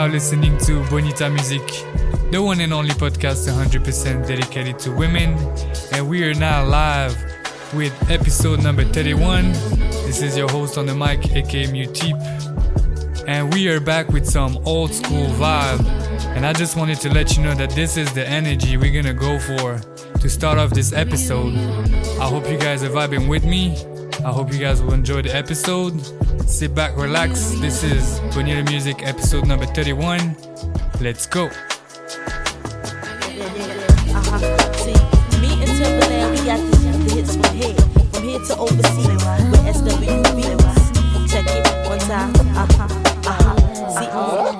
now listening to Bonita Music, the one and only podcast 100% dedicated to women. And we are now live with episode number 31. This is your host on the mic, aka Muteep. And we are back with some old school vibe. And I just wanted to let you know that this is the energy we're gonna go for to start off this episode. I hope you guys are vibing with me. I hope you guys will enjoy the episode. Sit back, relax. This is Bonita Music episode number 31. Let's go. to overseas with SWV. Check it one time. Uh huh. Uh huh. See,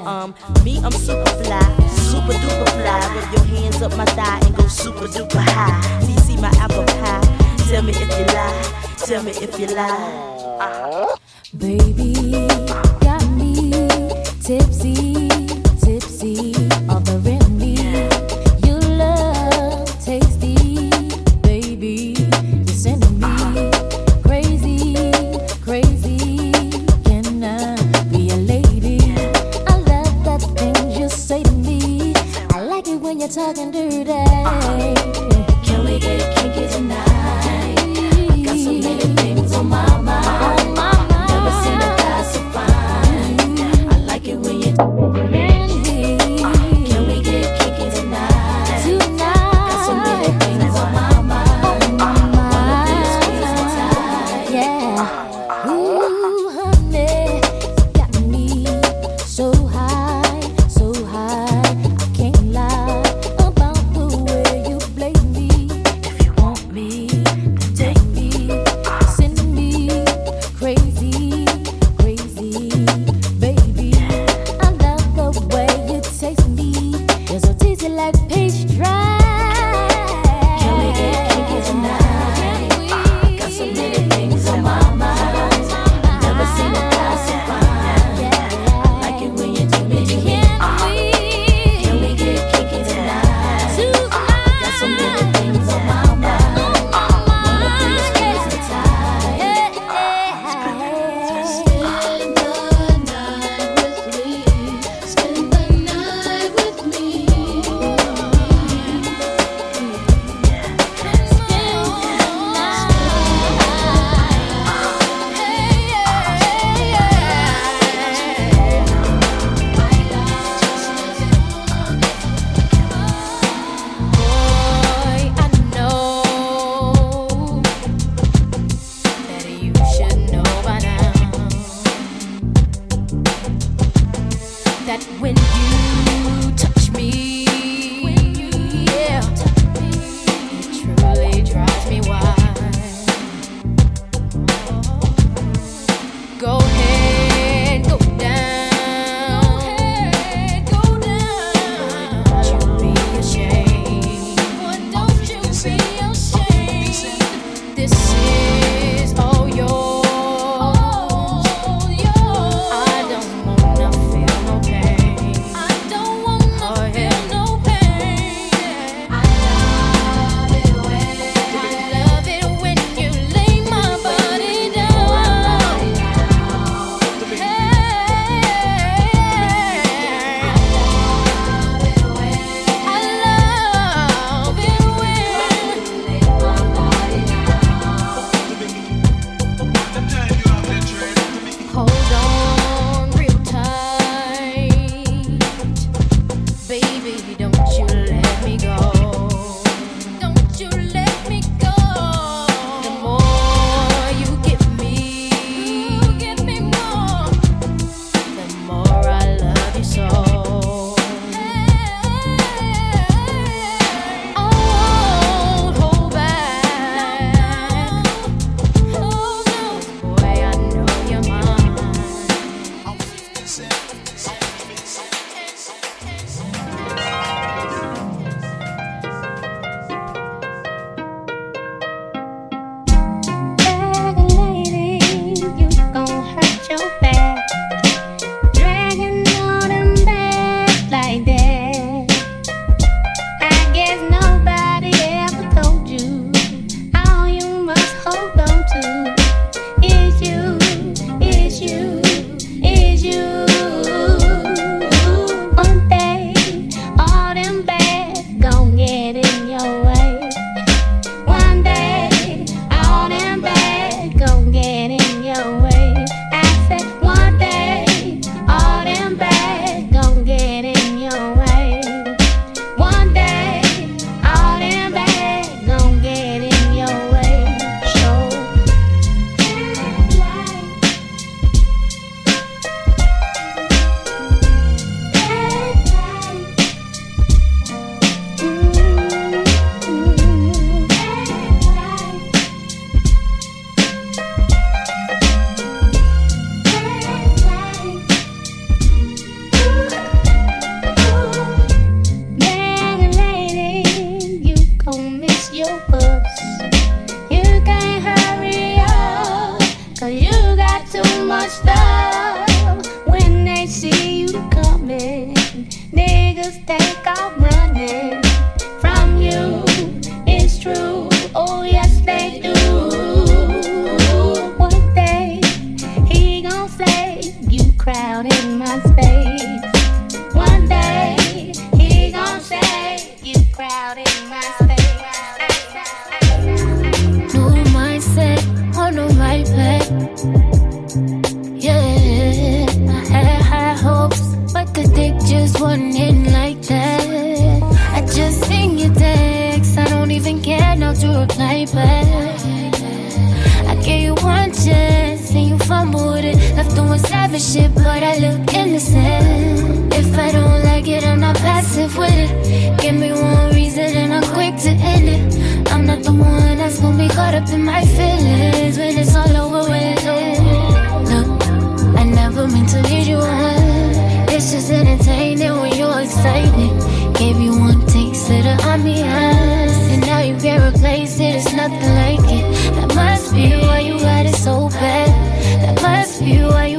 um, me, I'm super fly, super duper fly. Rub your hands up my thigh and go super duper high. See, see my apple pie. Tell me if you lie. Tell me if you lie. Baby, uh-huh. got me tipsy. my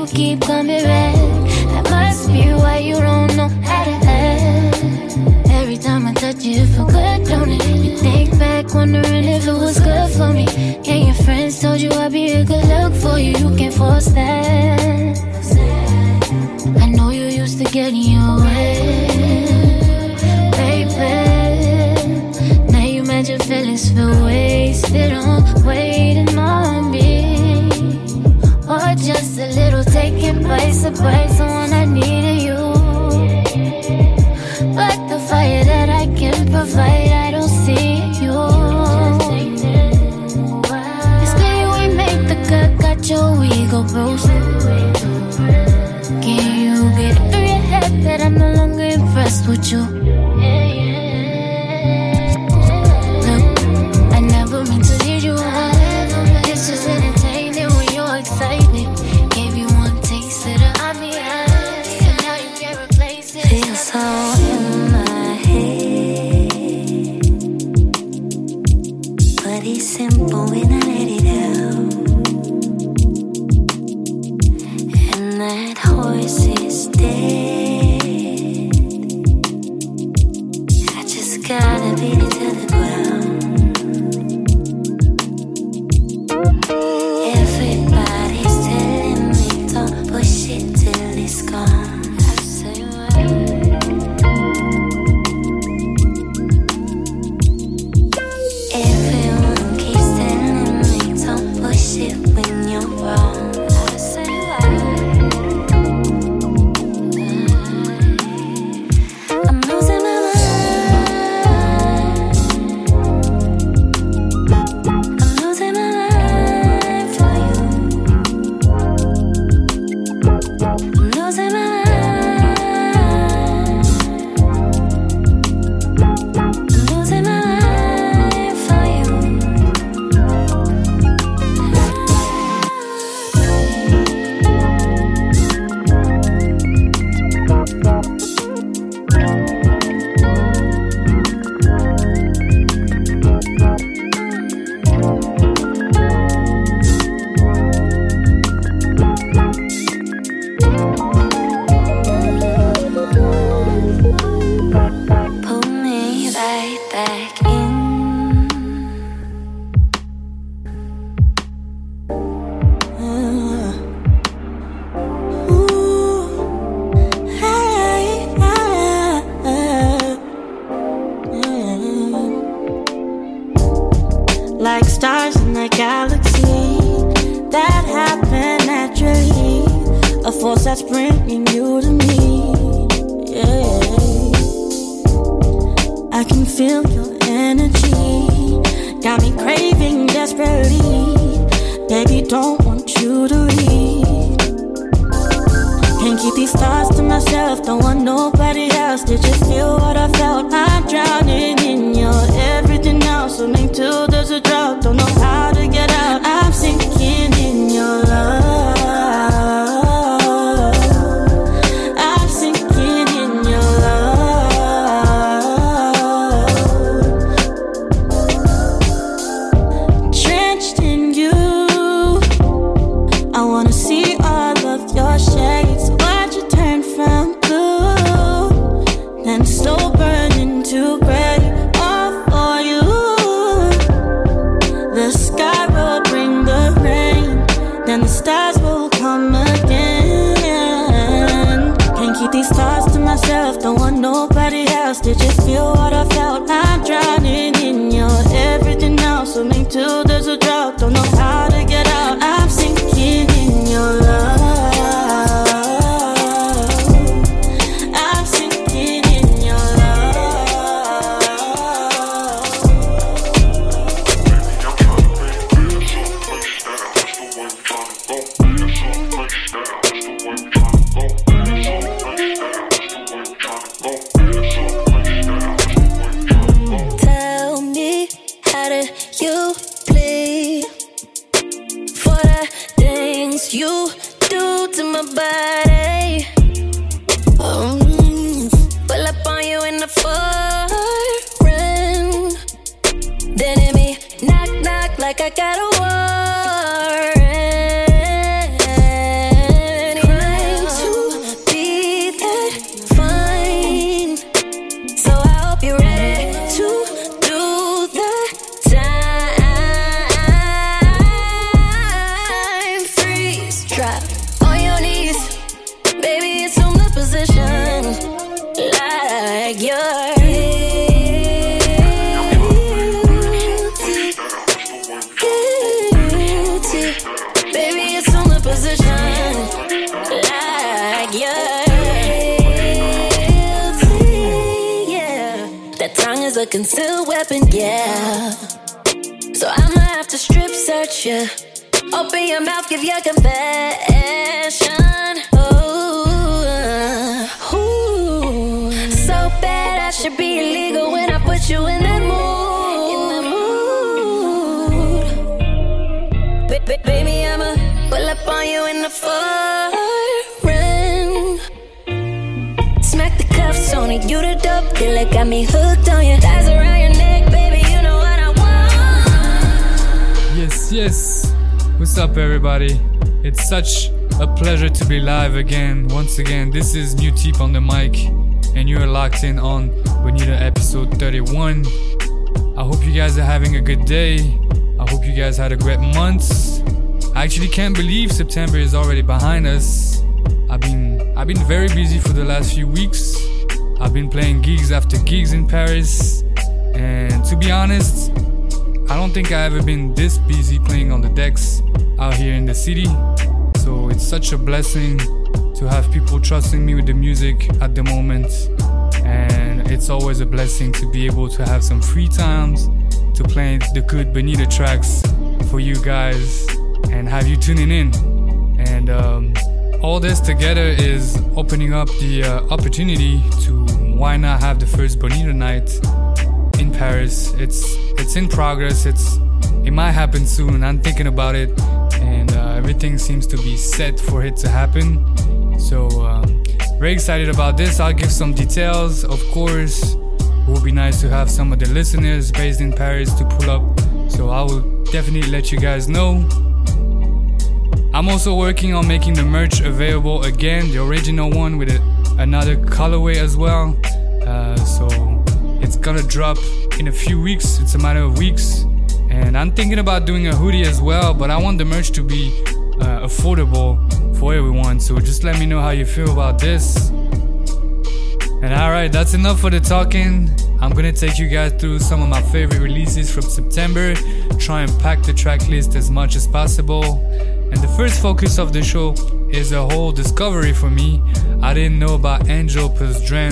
you keep coming back. That must be why you don't know how to act. Every time I touch you, it feel good, don't it? You think back, wondering if it was good for me. And your friends told you I'd be a good look for you. You can't force that. I know you used to getting your way, baby. Now you made your feelings feel wasted on waste. place to place, and I needed you. But the fire that I can provide, I don't see you. It's clear we made the cut, got your ego bruised. Can you get through your head that I'm no longer impressed with you? Then slow burn killer, got me hooked on you. Ties around your neck, baby, you know what I want. Yes, yes. What's up, everybody? It's such a pleasure to be live again. Once again, this is Muteep on the mic, and you're locked in on Bonita episode 31. I hope you guys are having a good day. I hope you guys had a great month. I actually can't believe September is already behind us. I've been I've been very busy for the last few weeks. I've been playing gigs after gigs in Paris, and to be honest, I don't think I've ever been this busy playing on the decks out here in the city. So it's such a blessing to have people trusting me with the music at the moment. And it's always a blessing to be able to have some free times to play the good Bonita tracks for you guys and have you tuning in. And um, all this together is opening up the uh, opportunity to why not have the first Bonita night in Paris. It's it's in progress. It's it might happen soon. I'm thinking about it, and uh, everything seems to be set for it to happen. So um, very excited about this. I'll give some details, of course. It would be nice to have some of the listeners based in Paris to pull up. So I will definitely let you guys know. I'm also working on making the merch available again, the original one with a, another colorway as well. Uh, so it's gonna drop in a few weeks, it's a matter of weeks. And I'm thinking about doing a hoodie as well, but I want the merch to be uh, affordable for everyone. So just let me know how you feel about this. And alright, that's enough for the talking. I'm gonna take you guys through some of my favorite releases from September, try and pack the track list as much as possible. And the first focus of the show is a whole discovery for me. I didn't know about Angel plus Dren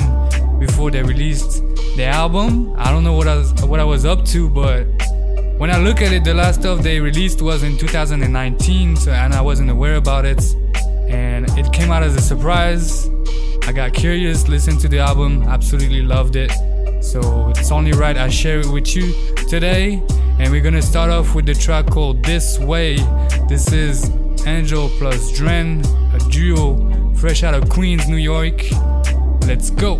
before they released the album. I don't know what I was, what I was up to, but when I look at it, the last stuff they released was in 2019, so and I wasn't aware about it. And it came out as a surprise. I got curious, listened to the album, absolutely loved it. So it's only right I share it with you today. And we're gonna start off with the track called This Way. This is Angel plus Dren, a duo fresh out of Queens, New York. Let's go!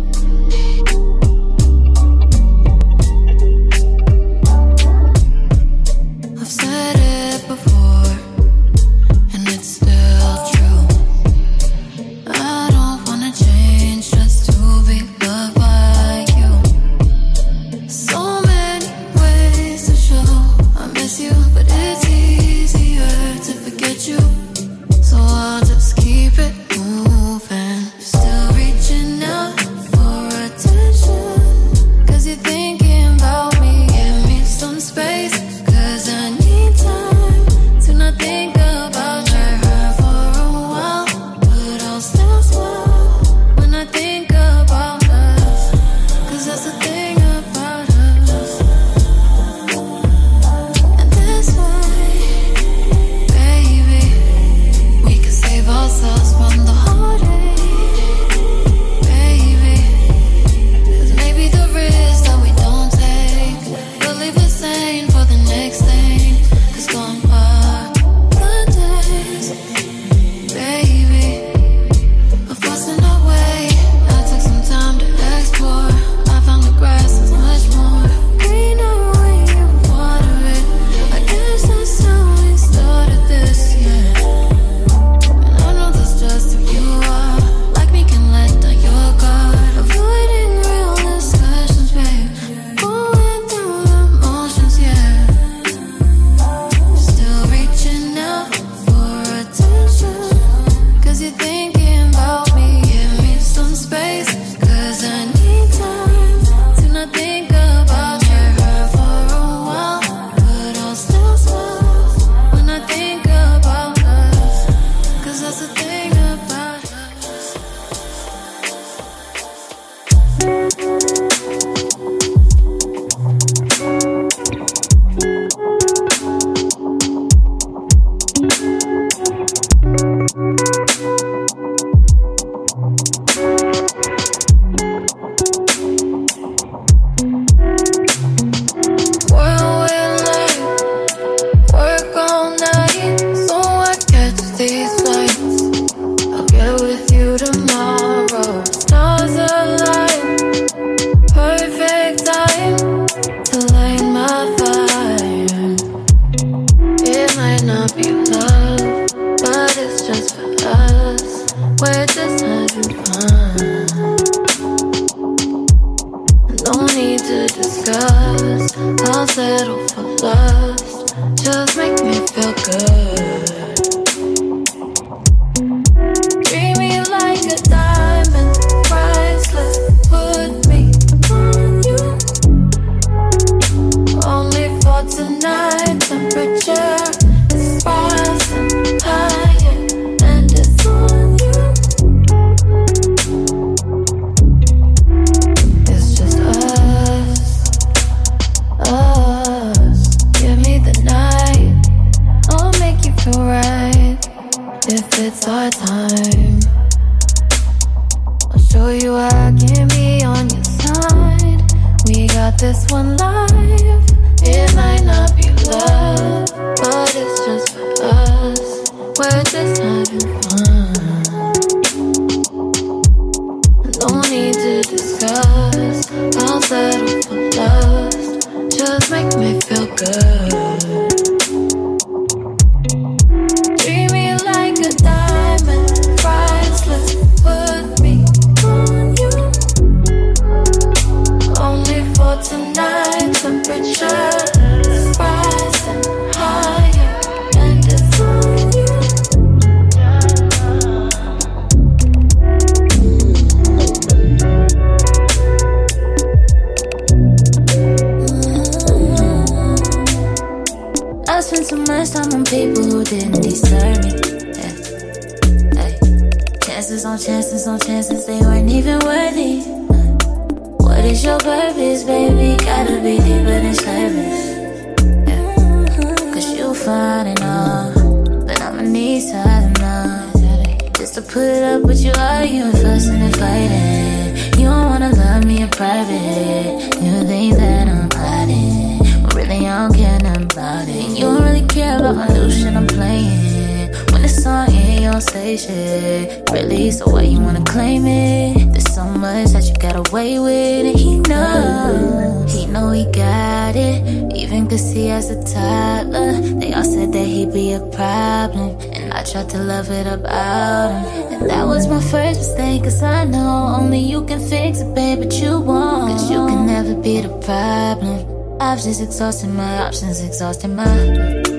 Song ain't you don't say shit. Really, so why you wanna claim it? There's so much that you got away with, and he know. He know he got it. Even cause he has a toddler. They all said that he'd be a problem. And I tried to love it about him. And that was my first mistake. Cause I know only you can fix it, babe, but you won't. Cause you can never be the problem. I've just exhausted my options, exhausted my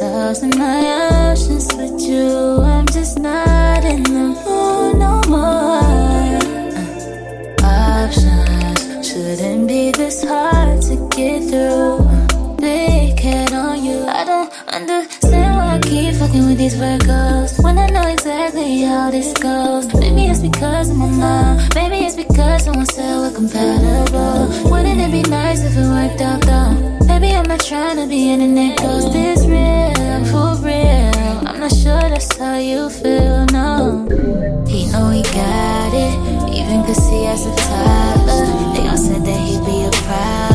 options, exhausted my options with you. I'm just not in the mood no more. Uh, options shouldn't be this hard to get through. Big on you. Understand why I keep fucking with these Virgos when I know exactly how this goes. Maybe it's because of my mom. Maybe it's because someone said we're compatible. Wouldn't it be nice if it worked out though? Maybe I'm not trying to be internet ghost. This real, for real. I'm not sure that's how you feel, no. He know he got it, even cause he has a toddler. They all said that he'd be a problem,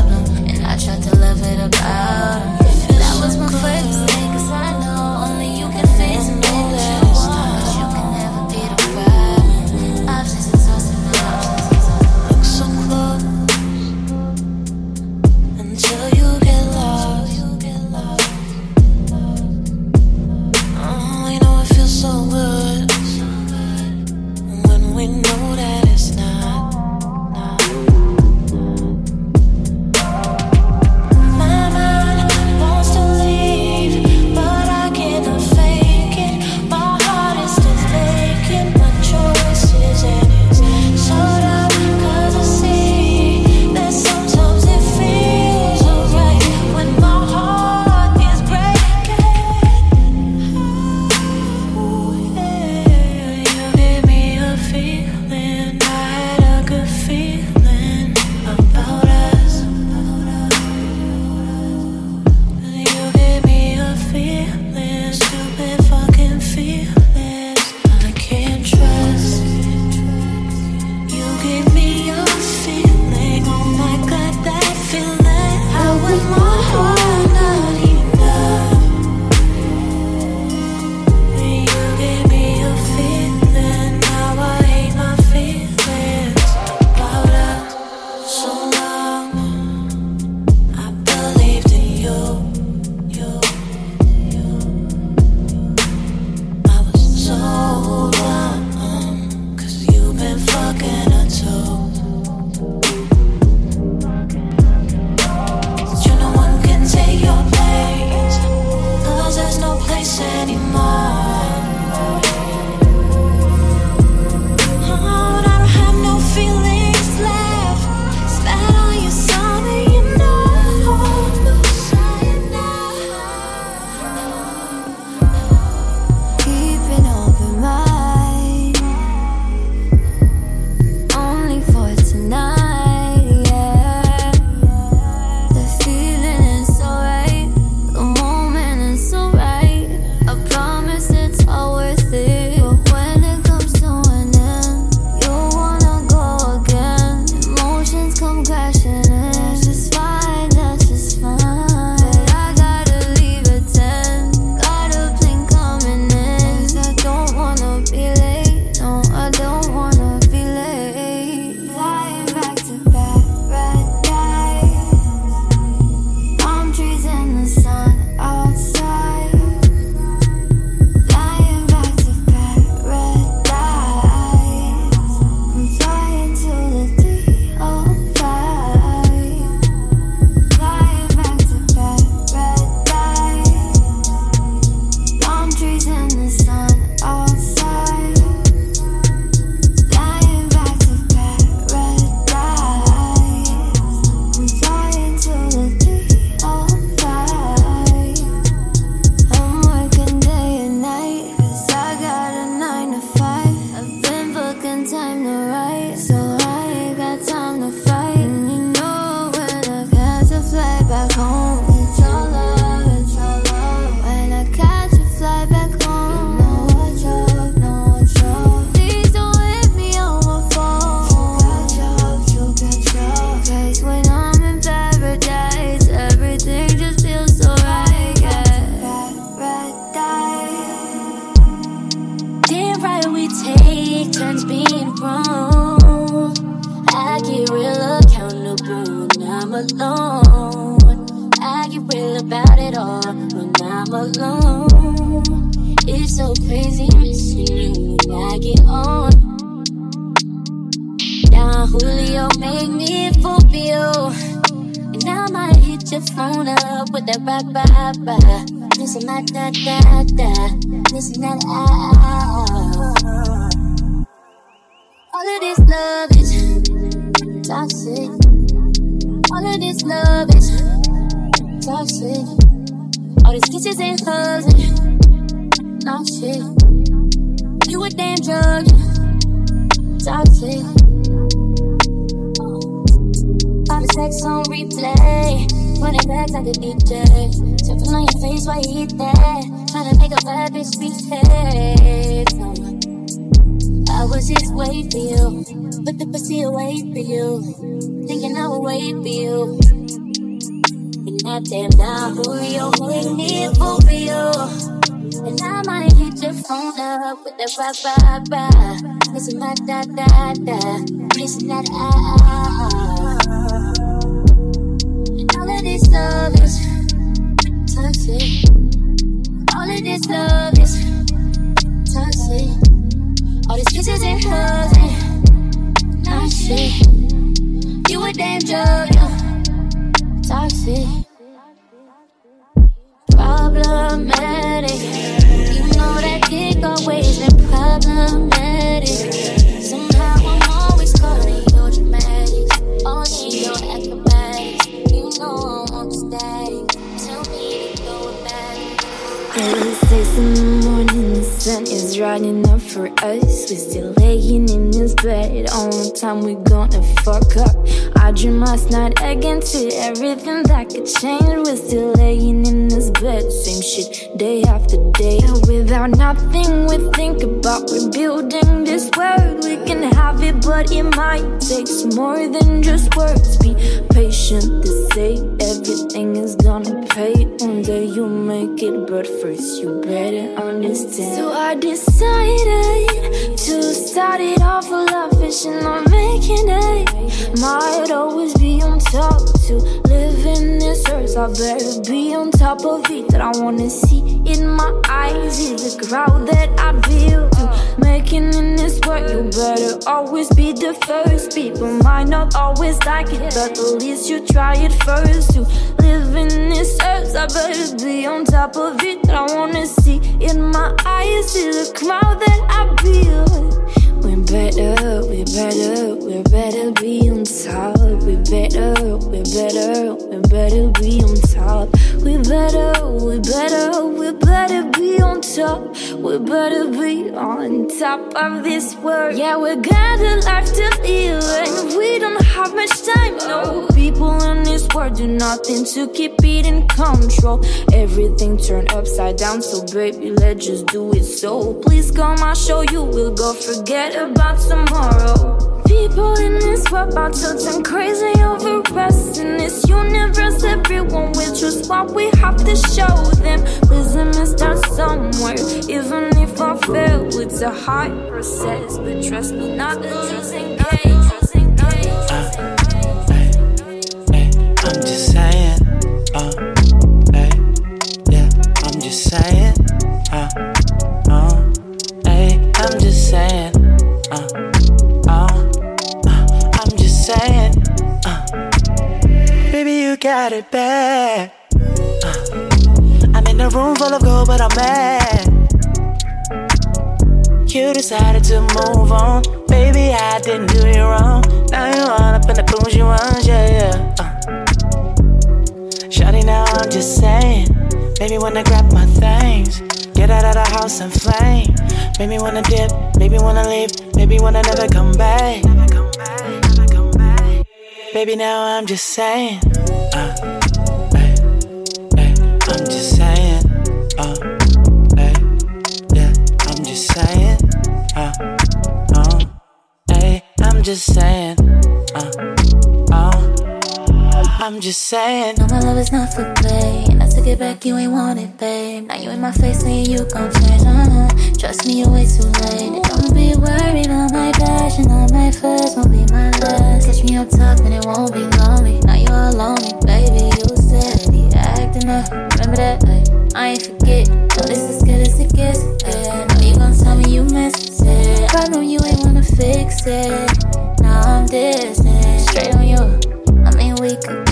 shit. You a damn drug, toxic. Uh, all the sex on replay, running back like a DJ. Jumping on your face while you hit that, trying to make a bad bitch speak uh, I was just waiting for you, put the pussy away for you, thinking I would wait for you. And that damn now, made me a for you. I might hit your phone up with that bye bye bye. Listen that da da da, listen that ah ah ah. All of this love is toxic. All of this love is toxic. All these kisses and hugs and not shit. You a damn yeah. toxic, sun is rising up for us. We're still laying in this bed. On time, we gonna fuck up. I dream last night again to everything that could change. We're still laying in this bed, same shit day after day. Without nothing, we think about rebuilding this world. We can have it, but it might take more than just words. Be patient, they say everything is gonna pay. One day you make it, but first you better understand. So I decided to start it off love fishing on making it. Might always be on top to live in this earth. I better be on top of it. That I wanna see in my eyes is the crowd that I build. Making in this world, you better always be the first. People might not always like it, but at least you try it first. To live in this earth, I better be on top of it. That I wanna see in my eyes is the crowd that I build. We better, we better, we better be on top. We better, we better, we better be on top. We better, we better, we better be on top. We better be on top of this world. Yeah, we got a life to live, and we don't have much time. No, people in this world do nothing to keep it in control. Everything turned upside down, so baby, let's just do it. So please come, I'll show you. We'll go forget about tomorrow. People in this world about turn crazy over us in this universe. Everyone will choose what we have to show them. Wisdom is start somewhere, even if I fail, it's a hard process. But trust me, not losing case. Losing case. Uh, uh, uh, I'm just saying, uh, hey, yeah, I'm just saying, got it bad. Uh, I'm in a room full of gold, but I'm mad. You decided to move on, baby. I didn't do you wrong. Now you all up in the bougie ones, yeah, yeah. Uh. Shawty, now I'm just saying. Baby, wanna grab my things. Get out of the house and flame. me wanna dip, maybe wanna leave, maybe wanna never come back. Baby, now I'm just saying. Uh, ay, ay, I'm just saying. Ay, yeah, I'm just saying. Ay, I'm just saying. Uh, uh, I'm just saying. No, my love is not for play it back, you ain't want it, babe. Now you in my face saying you gon' change, uh-huh. Trust me, you're way too late. Don't be worried about my passion, all my first won't be my last. Catch me up top and it won't be lonely. Now you're alone, baby, you said steady acting up. Remember that, like I ain't forget. No, this is good as it gets, ay. Know you gon' tell me you miss it. Problem, you ain't wanna fix it. Now I'm distant, straight on you. I mean, we could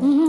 Mmm.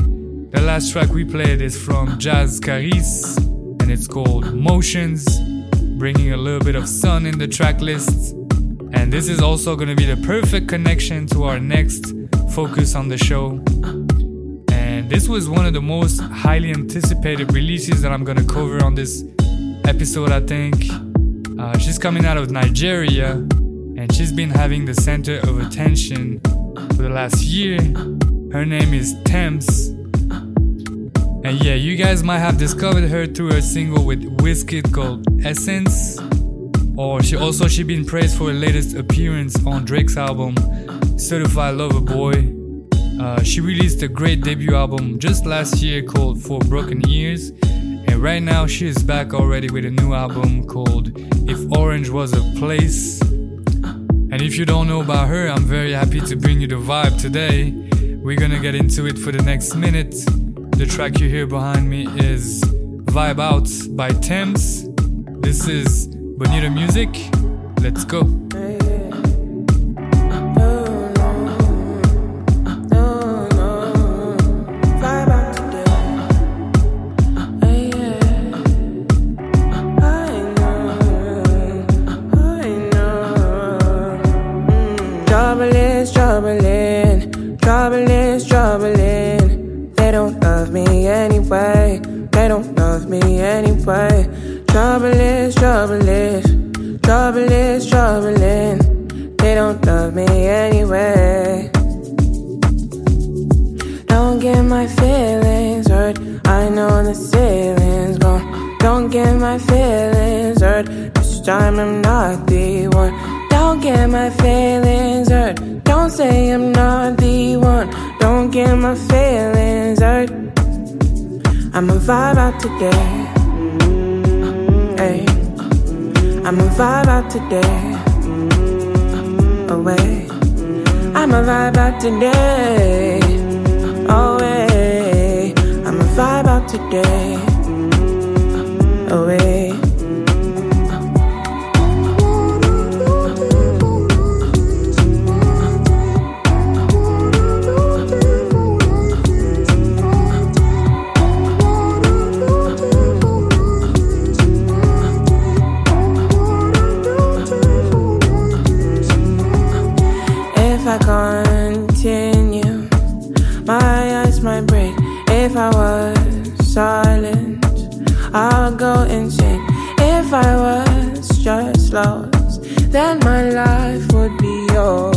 last track we played is from Jaz Karis and it's called Motions, bringing a little bit of sun in the track list. And this is also going to be the perfect connection to our next focus on the show. And this was one of the most highly anticipated releases that I'm going to cover on this episode, I think. Uh, she's coming out of Nigeria and she's been having the center of attention for the last year. Her name is Tems and yeah, you guys might have discovered her through her single with Wizkid called Essence. Or she also she been praised for her latest appearance on Drake's album Certified Lover Boy. Uh, she released a great debut album just last year called For Broken Ears, and right now she is back already with a new album called If Orange Was a Place. And if you don't know about her, I'm very happy to bring you the vibe today. We're gonna get into it for the next minute. The track you hear behind me is Vibe Out by Tems. This is Bonita Music. Let's go. Trouble is, trouble in, trouble is, trouble in love me anyway. They don't love me anyway. Trouble is, trouble is, trouble is, trouble is. They don't love me anyway. Don't get my feelings hurt. I know the ceiling's gone. Don't get my feelings hurt. This time I'm not the one. Don't get my feelings hurt. Don't say I'm not the one. Don't get my feelings hurt. I'ma vibe out today. Hey, I'ma vibe out today. Oh, Away, I'ma vibe out today. Oh, Away, I'ma vibe out today. Oh, Away. go insane if I was just lost. Then my life would be yours.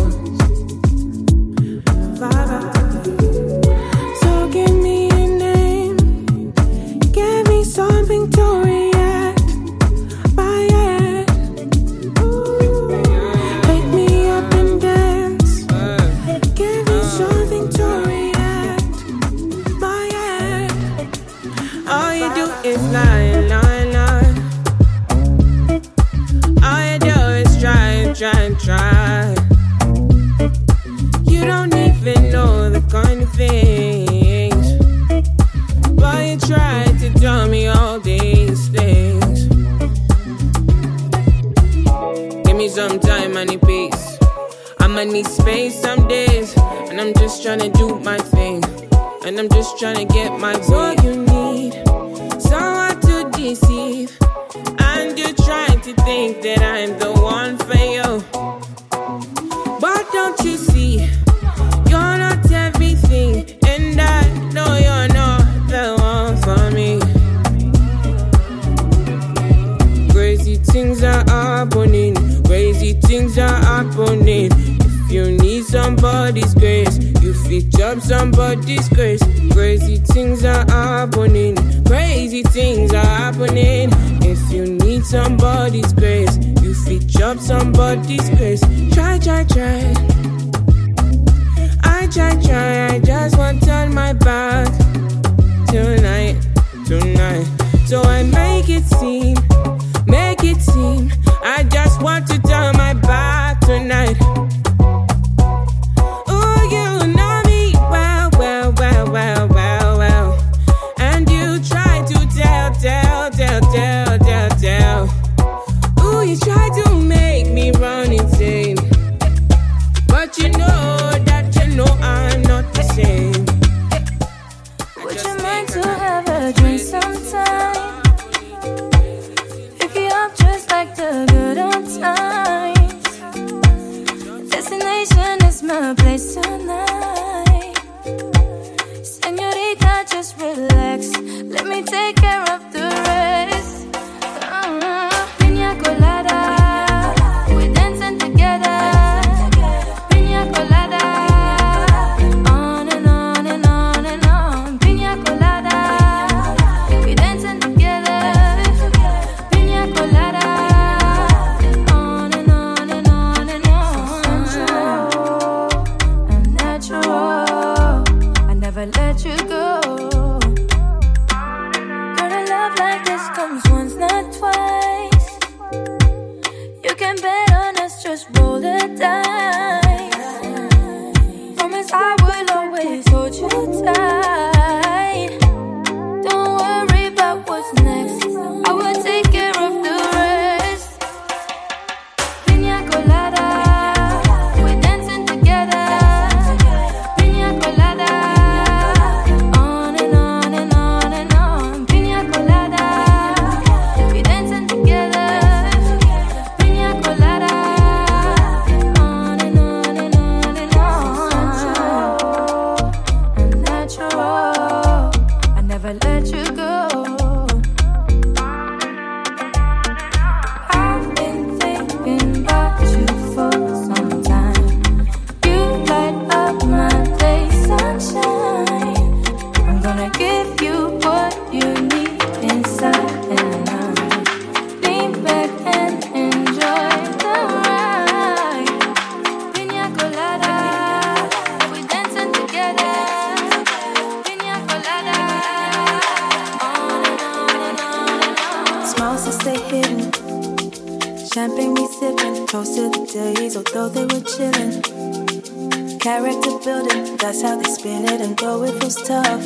Character building, that's how they spin it and though It feels tough.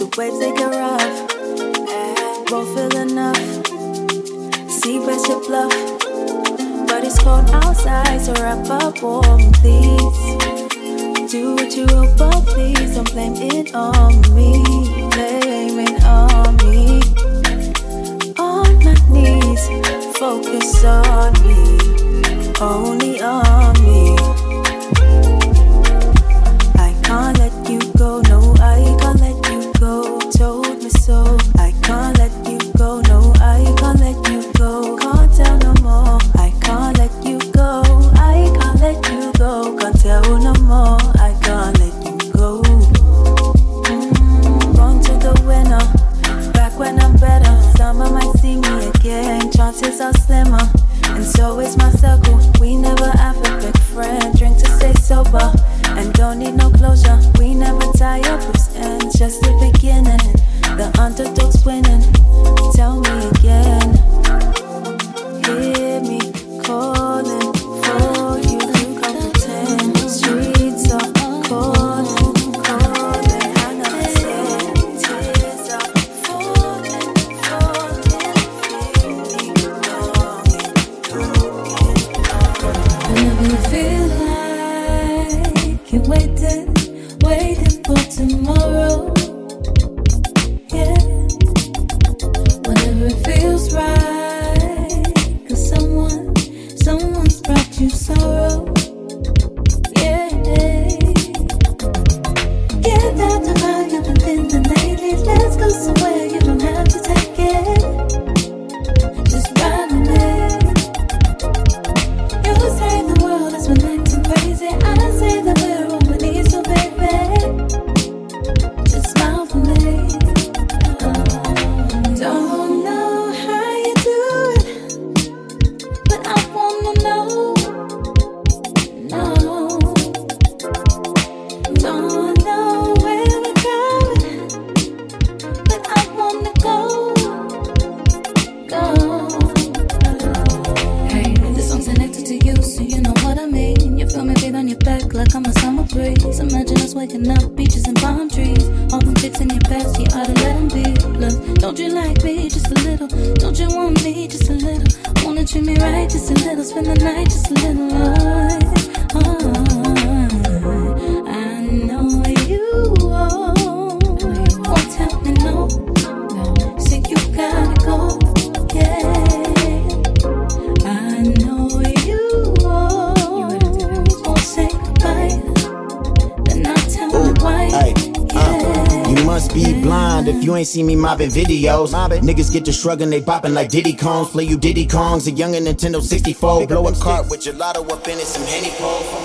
The waves they get rough, won't feel enough. See past your bluff, but it's cold outside, so wrap up warm, please. Do what you will, but please don't blame it on me. Blame it on me. On my knees, focus on me, only on me. see me mobbing videos. Mobbing. Niggas get to shrugging, they bopping like Diddy Kongs. Play you Diddy Kongs, a young Nintendo 64. Pick Blow a cart with gelato up in it, some Henny Pole.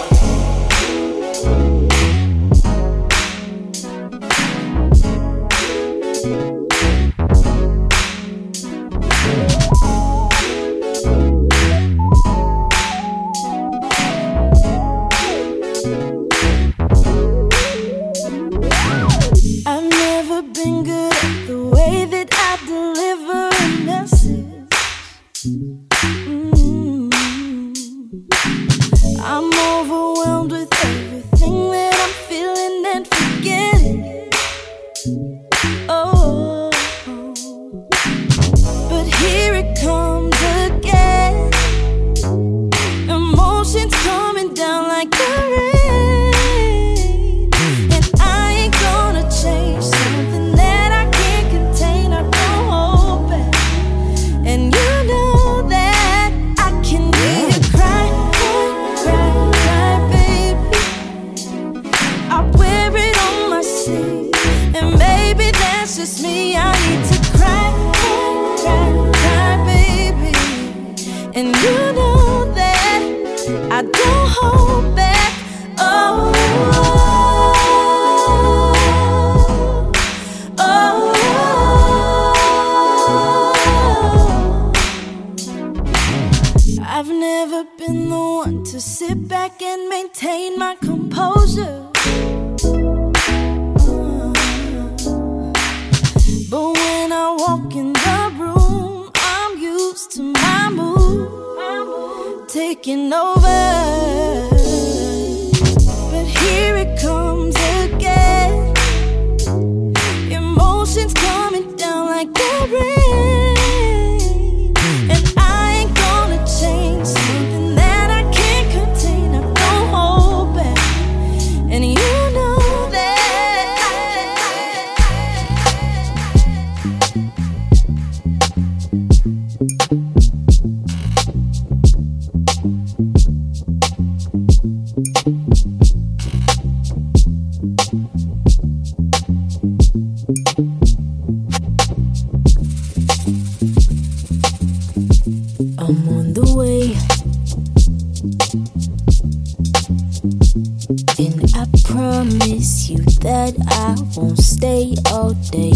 That I won't stay all day.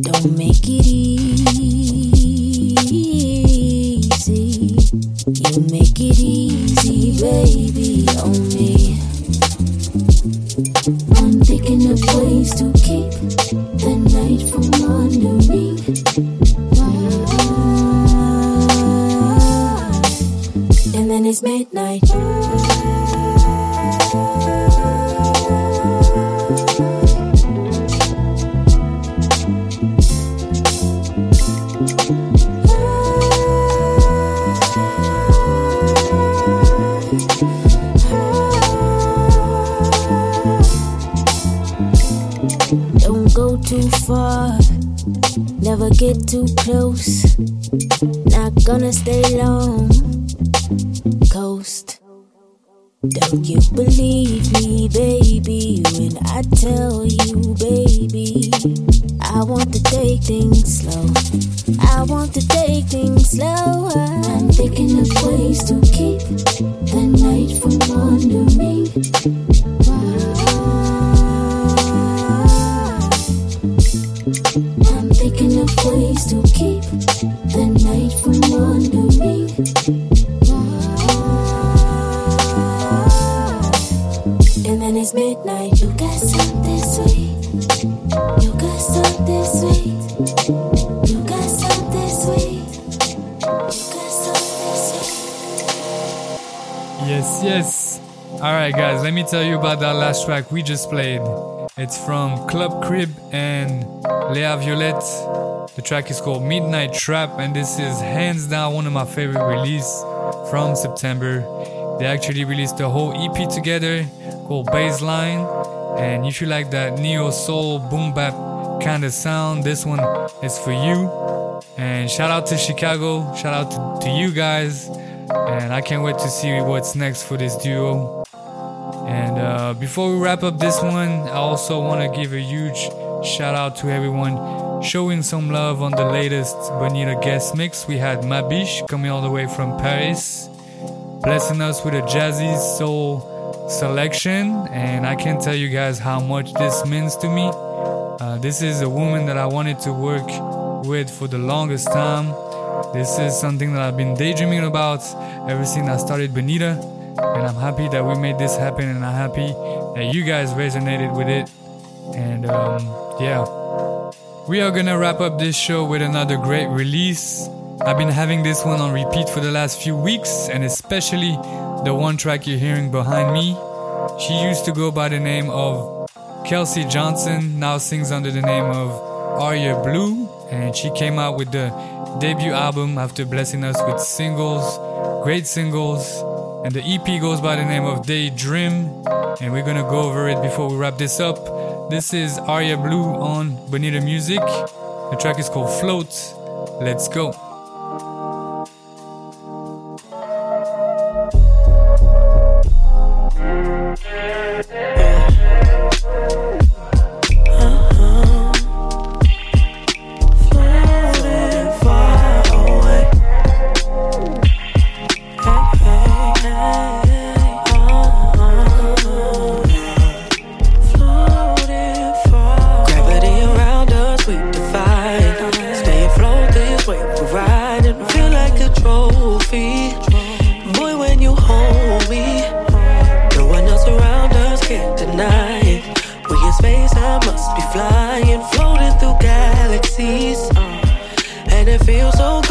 Don't make it easy. You make it easy, baby, on me. I'm thinking of ways to keep gonna stay long. Coast. Don't you believe me, baby, when I tell you, baby? I want to take things slow. I want to take things slow. I'm thinking of ways to keep let me tell you about that last track we just played. It's from Club Crib and Lea Violette. The track is called Midnight Trap, and this is hands down one of my favorite release from September. They actually released a whole EP together called Baseline. And if you like that neo soul boom bap kind of sound, this one is for you. And shout out to Chicago, shout out to, to you guys. And I can't wait to see what's next for this duo. Uh, before we wrap up this one, I also want to give a huge shout out to everyone showing some love on the latest Bonita guest mix. We had Mabish coming all the way from Paris, blessing us with a jazzy soul selection. And I can't tell you guys how much this means to me. Uh, this is a woman that I wanted to work with for the longest time. This is something that I've been daydreaming about ever since I started Bonita. And I'm happy that we made this happen, and I'm happy that you guys resonated with it. And um, yeah, we are gonna wrap up this show with another great release. I've been having this one on repeat for the last few weeks, and especially the one track you're hearing behind me. She used to go by the name of Kelsey Johnson, now sings under the name of Arya Blue, and she came out with the debut album after blessing us with singles, great singles. And the EP goes by the name of Daydream, and we're gonna go over it before we wrap this up. This is Arya Blue on Bonita Music. The track is called Float. Let's go. Trophy. Boy, when you hold me, no one else around us can't deny it. We in space, I must be flying, floating through galaxies. uh, and it feels so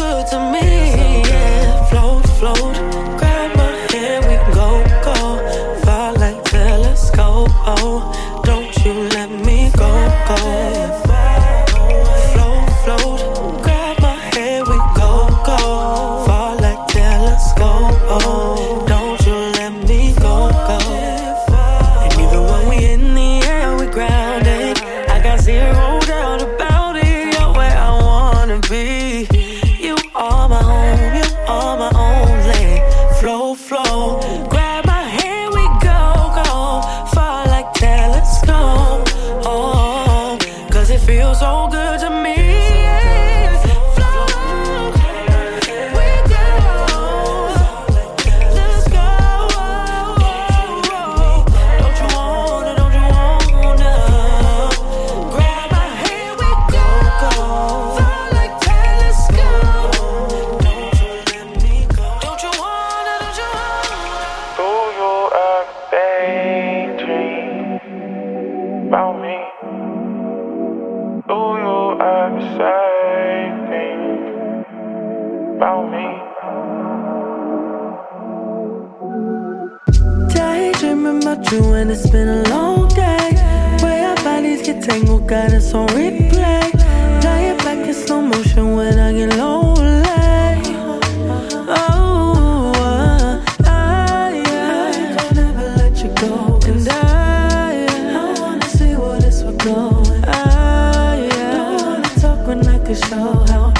could show how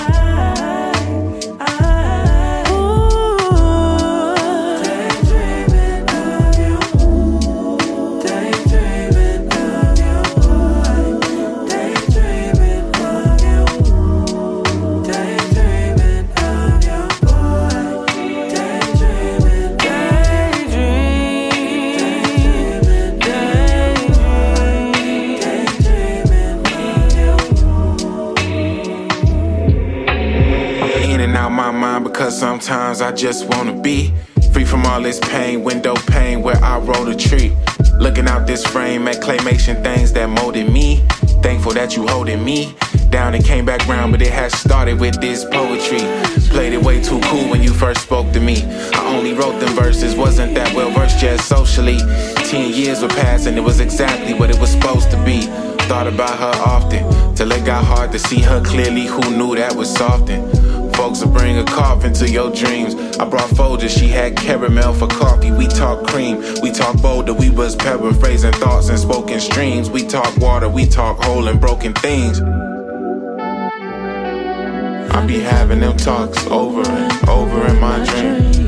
just wanna be. Free from all this pain, window pane where I wrote a tree. Looking out this frame at claymation things that molded me. Thankful that you holding me down and came back round, but it has started with this poetry. Played it way too cool when you first spoke to me. I only wrote them verses, wasn't that well versed yet socially. Ten years were passing, it was exactly what it was supposed to be. Thought about her often, till it got hard to see her clearly. Who knew that was softened? folks will bring a coffin to your dreams. I brought Folgers, she had caramel for coffee. We talk cream, we talk boulder. We was paraphrasing thoughts and spoken streams. We talk water, we talk whole and broken things. I be having them talks over and over in my dreams.